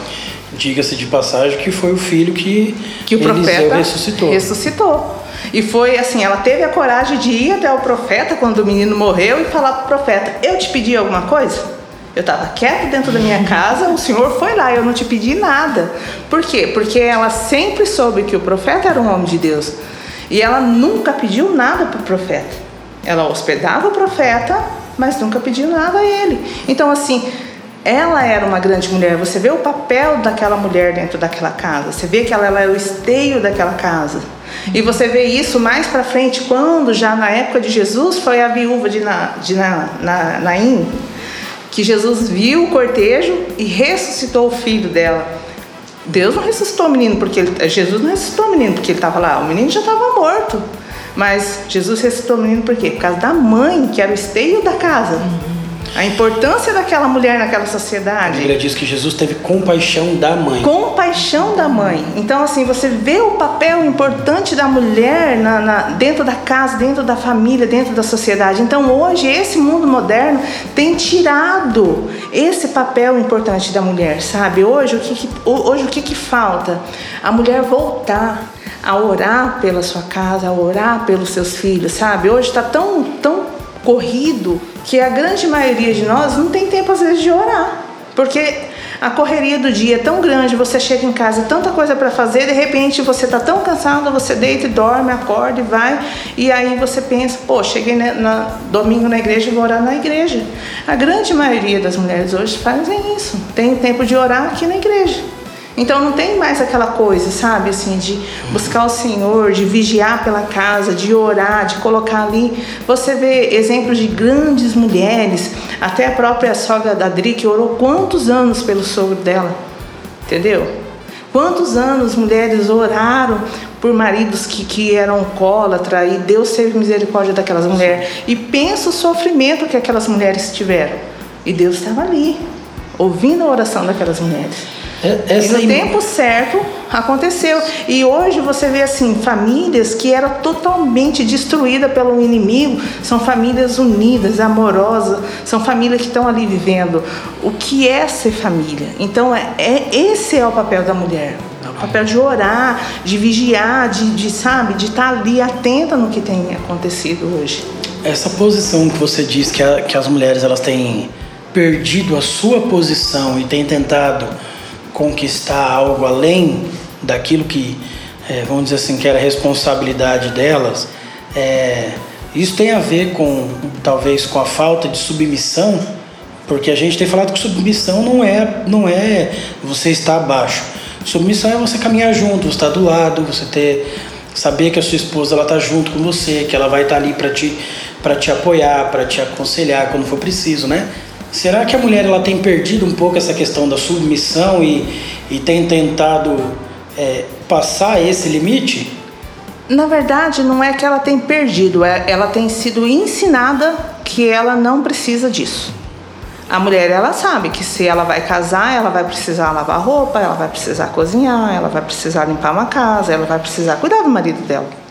Diga-se de passagem que foi o filho que, que o profeta ressuscitou. ressuscitou. E foi assim, ela teve a coragem de ir até o profeta quando o menino morreu e falar para o profeta: Eu te pedi alguma coisa? Eu estava quieto dentro da minha casa, o senhor foi lá, eu não te pedi nada. Por quê? Porque ela sempre soube que o profeta era um homem de Deus. E ela nunca pediu nada para o profeta. Ela hospedava o profeta, mas nunca pediu nada a ele. Então, assim, ela era uma grande mulher. Você vê o papel daquela mulher dentro daquela casa. Você vê que ela, ela é o esteio daquela casa. E você vê isso mais para frente, quando já na época de Jesus foi a viúva de, na, de na, na, Naim, que Jesus viu o cortejo e ressuscitou o filho dela. Deus não ressuscitou o menino porque ele, Jesus não ressuscitou o menino porque ele estava lá, o menino já estava morto. Mas Jesus ressuscitou o menino por quê? Por causa da mãe, que era o esteio da casa. A importância daquela mulher naquela A sociedade. Bíblia diz que Jesus teve compaixão da mãe. Compaixão da mãe. Então, assim, você vê o papel importante da mulher na, na- dentro da casa, dentro da família, dentro da sociedade. Então, hoje, esse mundo moderno tem tirado esse papel importante da mulher, sabe? Hoje, o que, que- hoje, o que, que falta? A mulher voltar a orar pela sua casa, a orar pelos seus filhos, sabe? Hoje está tão, tão corrido que a grande maioria de nós não tem tempo às vezes de orar. Porque a correria do dia é tão grande, você chega em casa, tanta coisa para fazer, de repente você está tão cansado, você deita e dorme, acorda e vai, e aí você pensa, pô, cheguei na, na- domingo na igreja e vou orar na igreja. A grande maioria das mulheres hoje fazem isso, tem tempo de orar aqui na igreja. Então não tem mais aquela coisa, sabe, assim, de buscar o Senhor, de vigiar pela casa, de orar, de colocar ali. Você vê exemplos de grandes mulheres, até a própria sogra da Dri, que orou quantos anos pelo sogro dela, entendeu? Quantos anos mulheres oraram por maridos que, que eram alcoólatra e Deus teve misericórdia daquelas mulheres. E pensa o sofrimento que aquelas mulheres tiveram. E Deus estava ali, ouvindo a oração daquelas mulheres. É- E Essa no im- tempo certo aconteceu. E hoje você vê assim, famílias que eram totalmente destruídas pelo inimigo, são famílias unidas, amorosas, são famílias que estão ali vivendo. O que é ser família? Então, é, é- esse é o papel da mulher. O papel de orar, de vigiar, de, de sabe, de estar ali atenta no que tem acontecido hoje. Essa posição que você diz que, a- que as mulheres elas têm perdido a sua posição e têm tentado conquistar algo além daquilo que, eh, vamos dizer assim, que era responsabilidade delas, eh, isso tem a ver com, talvez, com a falta de submissão, porque a gente tem falado que submissão não é, não é você estar abaixo. Submissão é você caminhar junto, você estar do lado, você ter saber que a sua esposa ela tá junto com você, que ela vai estar ali para te para te apoiar, para te aconselhar quando for preciso, né? Será que a mulher ela tem perdido um pouco essa questão da submissão e, e tem tentado é, passar esse limite? Na verdade, não é que ela tem perdido, é- ela tem sido ensinada que ela não precisa disso. A mulher, ela sabe que se ela vai casar, ela vai precisar lavar roupa, ela vai precisar cozinhar, ela vai precisar limpar uma casa, ela vai precisar cuidar do marido dela.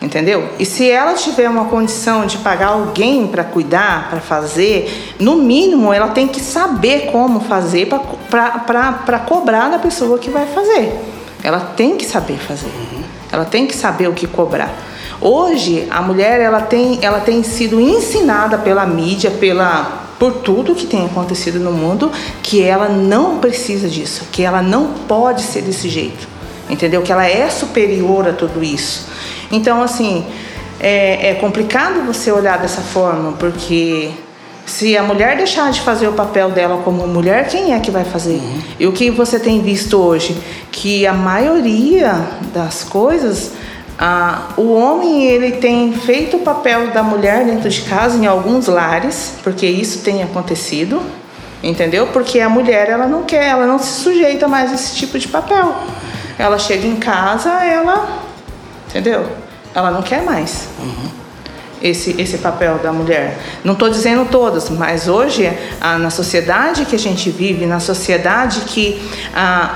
Entendeu? E se ela tiver uma condição de pagar alguém para cuidar, para fazer, no mínimo ela tem que saber como fazer para cobrar da pessoa que vai fazer. Ela tem que saber fazer. Ela tem que saber o que cobrar. Hoje a mulher ela tem, ela tem sido ensinada pela mídia, pela por tudo que tem acontecido no mundo, que ela não precisa disso, que ela não pode ser desse jeito, entendeu? Que ela é superior a tudo isso. Então, assim, é, é complicado você olhar dessa forma, porque se a mulher deixar de fazer o papel dela como mulher, quem é que vai fazer? E o que você tem visto hoje? Que a maioria das coisas, ah, o homem ele tem feito o papel da mulher dentro de casa em alguns lares, porque isso tem acontecido, entendeu? Porque a mulher ela não quer, ela não se sujeita mais a esse tipo de papel. Ela chega em casa, ela, entendeu? Ela não quer mais esse, esse papel da mulher. Não estou dizendo todas, mas hoje, na sociedade que a gente vive, na sociedade que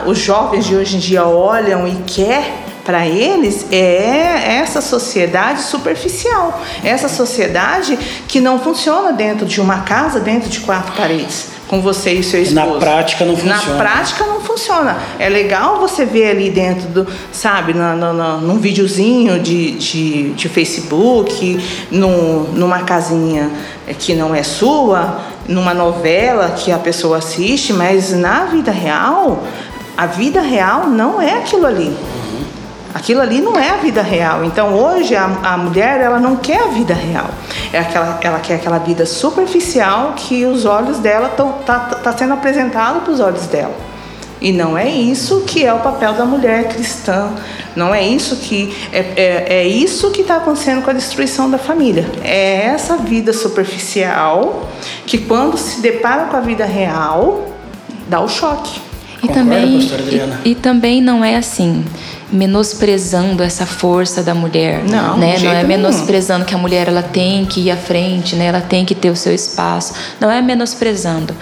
os jovens de hoje em dia olham e quer para eles é essa sociedade superficial, essa sociedade que não funciona dentro de uma casa, dentro de quatro paredes, com você e seu esposo. Na prática não funciona. Na prática não funciona. É legal você ver ali dentro do, sabe, na, na, na- num videozinho de, de, de Facebook, num, numa casinha que não é sua, numa novela que a pessoa assiste, mas na vida real, a vida real não é aquilo ali. Aquilo ali não é a vida real. Então hoje a, a mulher ela não quer a vida real. É aquela, ela quer aquela vida superficial que os olhos dela estão tá, tá sendo apresentado para os olhos dela. E não é isso que é o papel da mulher cristã. Não é isso que é, é, é isso que está acontecendo com a destruição da família. É essa vida superficial que quando se depara com a vida real dá o choque. E Concorda, também, e, e também não é assim menosprezando essa força da mulher, Não, né? Não é jeito nenhum. menosprezando que a mulher ela tem que ir à frente, né? Ela tem que ter o seu espaço. Não é menosprezando.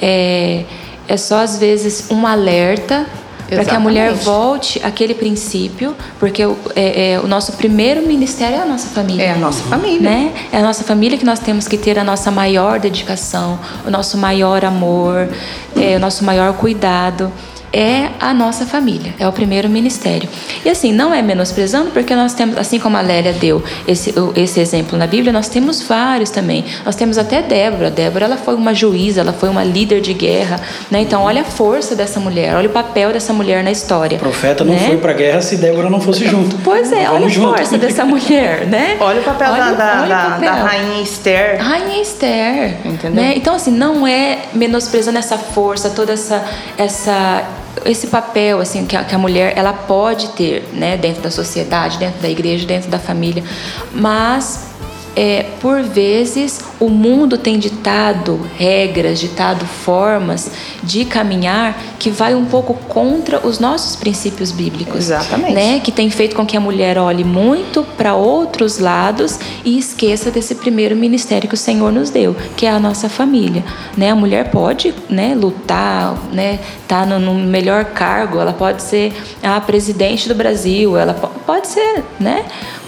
É, é só às vezes um alerta para que a mulher volte àquele princípio, porque o, é- é, o nosso primeiro ministério é a nossa família. É a nossa família. Né? É a nossa família que nós temos que ter a nossa maior dedicação, o nosso maior amor, é, o nosso maior cuidado. É a nossa família, é o primeiro ministério. E assim, não é menosprezando, porque nós temos, assim como a Lélia deu esse, o- esse exemplo na Bíblia, nós temos vários também. Nós temos até Débora. Débora ela foi uma juíza, ela foi uma líder de guerra. Né? Então, olha a força dessa mulher, olha o papel dessa mulher na história. O profeta não né? foi pra guerra se Débora não fosse junto. Pois é, olha a junto. força dessa mulher, né? Olha o papel Olha- da, da, olha o da- papel. da rainha Esther. Rainha Esther, Entendeu? né? Então assim, não é menosprezando essa força, toda essa essa esse papel assim que a, que a mulher ela pode ter, né, dentro da sociedade, dentro da igreja, dentro da família, mas é, por vezes o mundo tem ditado regras, ditado formas de caminhar que vai um pouco contra os nossos princípios bíblicos, Exatamente. né? Que tem feito com que a mulher olhe muito para outros lados e esqueça desse primeiro ministério que o Senhor nos deu, que é a nossa família, né? A mulher pode, né, lutar, né, tá no, no melhor cargo, ela pode ser a presidente do Brasil, ela po- pode ser, né?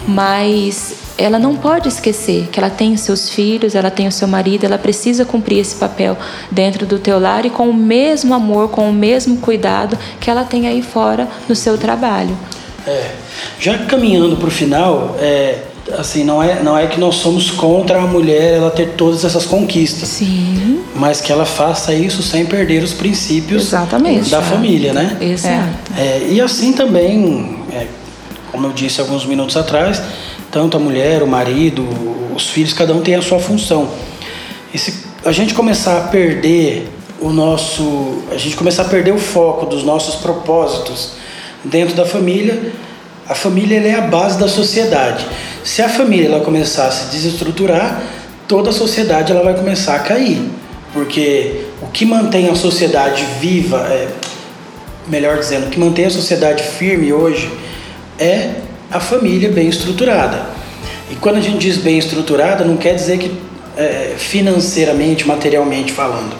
Mas ela não pode esquecer que ela tem os seus filhos, ela tem o seu marido, ela precisa cumprir esse papel dentro do teu lar e com o mesmo amor, com o mesmo cuidado que ela tem aí fora no seu trabalho. É, já caminhando para o final, é, assim, não é, não é que nós somos contra a mulher ela ter todas essas conquistas, Sim, mas que ela faça isso sem perder os princípios Exatamente. da família, né? exato. É, e assim também, como eu disse alguns minutos atrás, tanto a mulher, o marido, os filhos, cada um tem a sua função. E se a gente começar a perder o nosso, a gente começar a perder o foco dos nossos propósitos dentro da família, a família é a base da sociedade. Se a família ela começar a se desestruturar, toda a sociedade ela vai começar a cair, porque o que mantém a sociedade viva, é, melhor dizendo, o que mantém a sociedade firme hoje é a família bem estruturada. E quando a gente diz bem estruturada, não quer dizer que é, financeiramente, materialmente falando.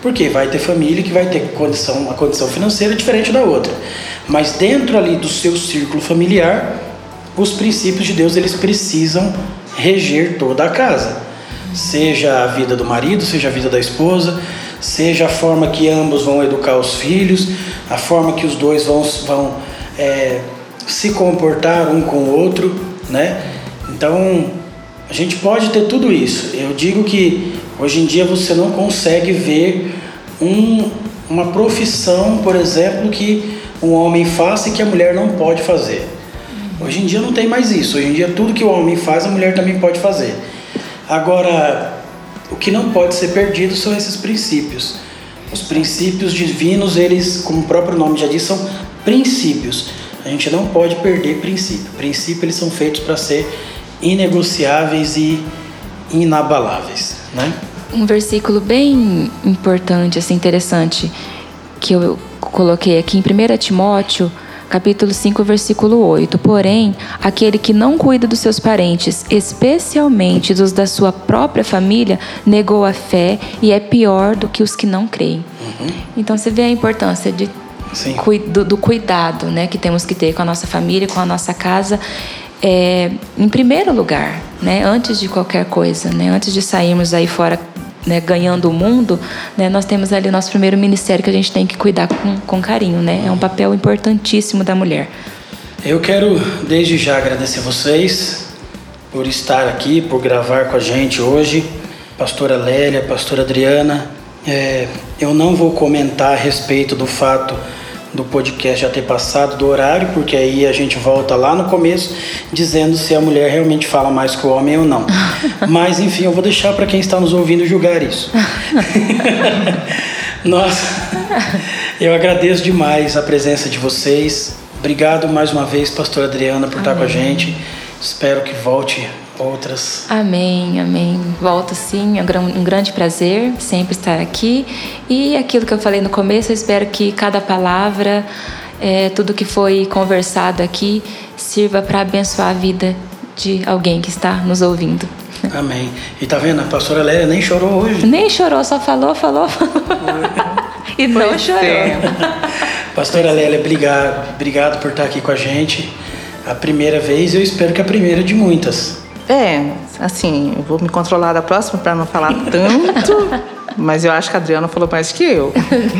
Porque vai ter família que vai ter condição, uma condição financeira diferente da outra. Mas dentro ali do seu círculo familiar, os princípios de Deus eles precisam reger toda a casa. Seja a vida do marido, seja a vida da esposa, seja a forma que ambos vão educar os filhos, a forma que os dois vão, vão é, se comportar um com o outro, né? Então, a gente pode ter tudo isso. Eu digo que hoje em dia você não consegue ver um, uma profissão, por exemplo, que um homem faça e que a mulher não pode fazer. Hoje em dia não tem mais isso. Hoje em dia tudo que o homem faz, a mulher também pode fazer. Agora, o que não pode ser perdido são esses princípios. Os princípios divinos, eles, como o próprio nome já diz, são princípios. A gente não pode perder princípio. Princípios eles são feitos para ser inegociáveis e inabaláveis, né? Um versículo bem importante, assim, interessante, que eu coloquei aqui em 1 Timóteo, capítulo 5, versículo 8. Porém, aquele que não cuida dos seus parentes, especialmente dos da sua própria família, negou a fé e é pior do que os que não creem. Então você vê a importância de do, do cuidado né, que temos que ter com a nossa família, com a nossa casa. É, em primeiro lugar, né, antes de qualquer coisa, né, antes de sairmos aí fora né, ganhando o mundo, né, nós temos ali o nosso primeiro ministério que a gente tem que cuidar com, com carinho. Né? É um papel importantíssimo da mulher. Eu quero desde já agradecer vocês por estar aqui, por gravar com a gente hoje. Pastora Lélia, Pastora Adriana. É, eu não vou comentar a respeito do fato do podcast já ter passado do horário, porque aí a gente volta lá no começo dizendo se a mulher realmente fala mais que o homem ou não. Mas enfim, eu vou deixar para quem está nos ouvindo julgar isso. Nossa, eu agradeço demais a presença de vocês. Obrigado mais uma vez, pastora Adriana, por estar com a gente. Espero que volte outras. Amém, amém. Volto sim, é um grande prazer sempre estar aqui. E aquilo que eu falei no começo, eu espero que cada palavra, é, tudo que foi conversado aqui, sirva para abençoar a vida de alguém que está nos ouvindo. Amém. E tá vendo, a pastora Lélia nem chorou hoje. Nem chorou, só falou, falou, falou. e não pois chorou. É. Pastora Lélia, obrigado, obrigado por estar aqui com a gente. A primeira vez, eu espero que a primeira de muitas. É, assim, eu vou me controlar da próxima para não falar tanto, mas eu acho que a Adriana falou mais que eu.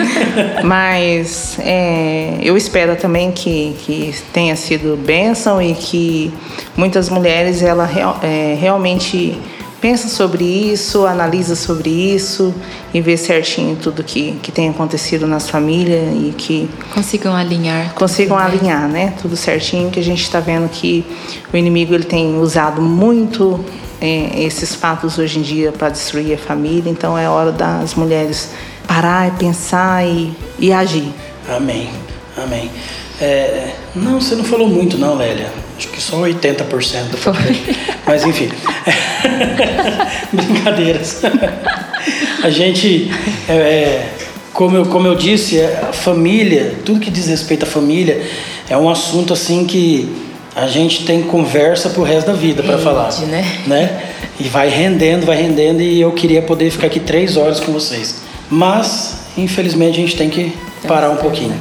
mas é, eu espero também que, que tenha sido bênção e que muitas mulheres ela é, realmente pensa sobre isso, analisa sobre isso e vê certinho tudo que, que tem acontecido nas famílias e que consigam alinhar consigam alinhar né? Tudo certinho que a gente está vendo que o inimigo ele tem usado muito é, esses fatos hoje em dia para destruir a família então é hora das mulheres parar e pensar e, e agir. Amém. Amém é, não você não falou muito não Lélia acho que só 80% foi. mas enfim Brincadeiras. a gente, é, é, como, eu, como eu disse, é, a família, tudo que diz respeito à família, é um assunto assim que a gente tem conversa pro resto da vida para falar. Né? né? E vai rendendo, vai rendendo, e eu queria poder ficar aqui três horas com vocês. Mas, infelizmente, a gente tem que parar um pouquinho.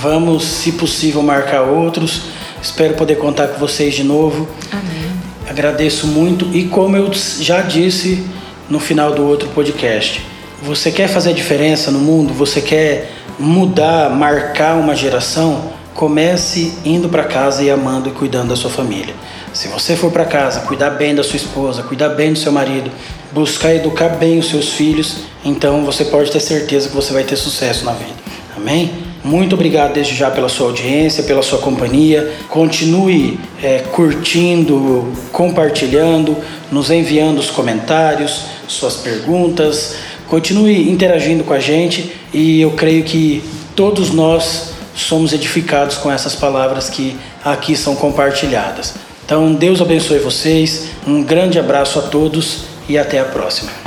Vamos, se possível, marcar outros. Espero poder contar com vocês de novo. Amém. Agradeço muito e como eu já disse no final do outro podcast, você quer fazer diferença no mundo? Você quer mudar, marcar uma geração? Comece indo para casa e amando e cuidando da sua família. Se você for para casa, cuidar bem da sua esposa, cuidar bem do seu marido, buscar educar bem os seus filhos, então você pode ter certeza que você vai ter sucesso na vida. Amém? Muito obrigado desde já pela sua audiência, pela sua companhia. Continue é, curtindo, compartilhando, nos enviando os comentários, suas perguntas. Continue interagindo com a gente e eu creio que todos nós somos edificados com essas palavras que aqui são compartilhadas. Então, Deus abençoe vocês, um grande abraço a todos e até a próxima.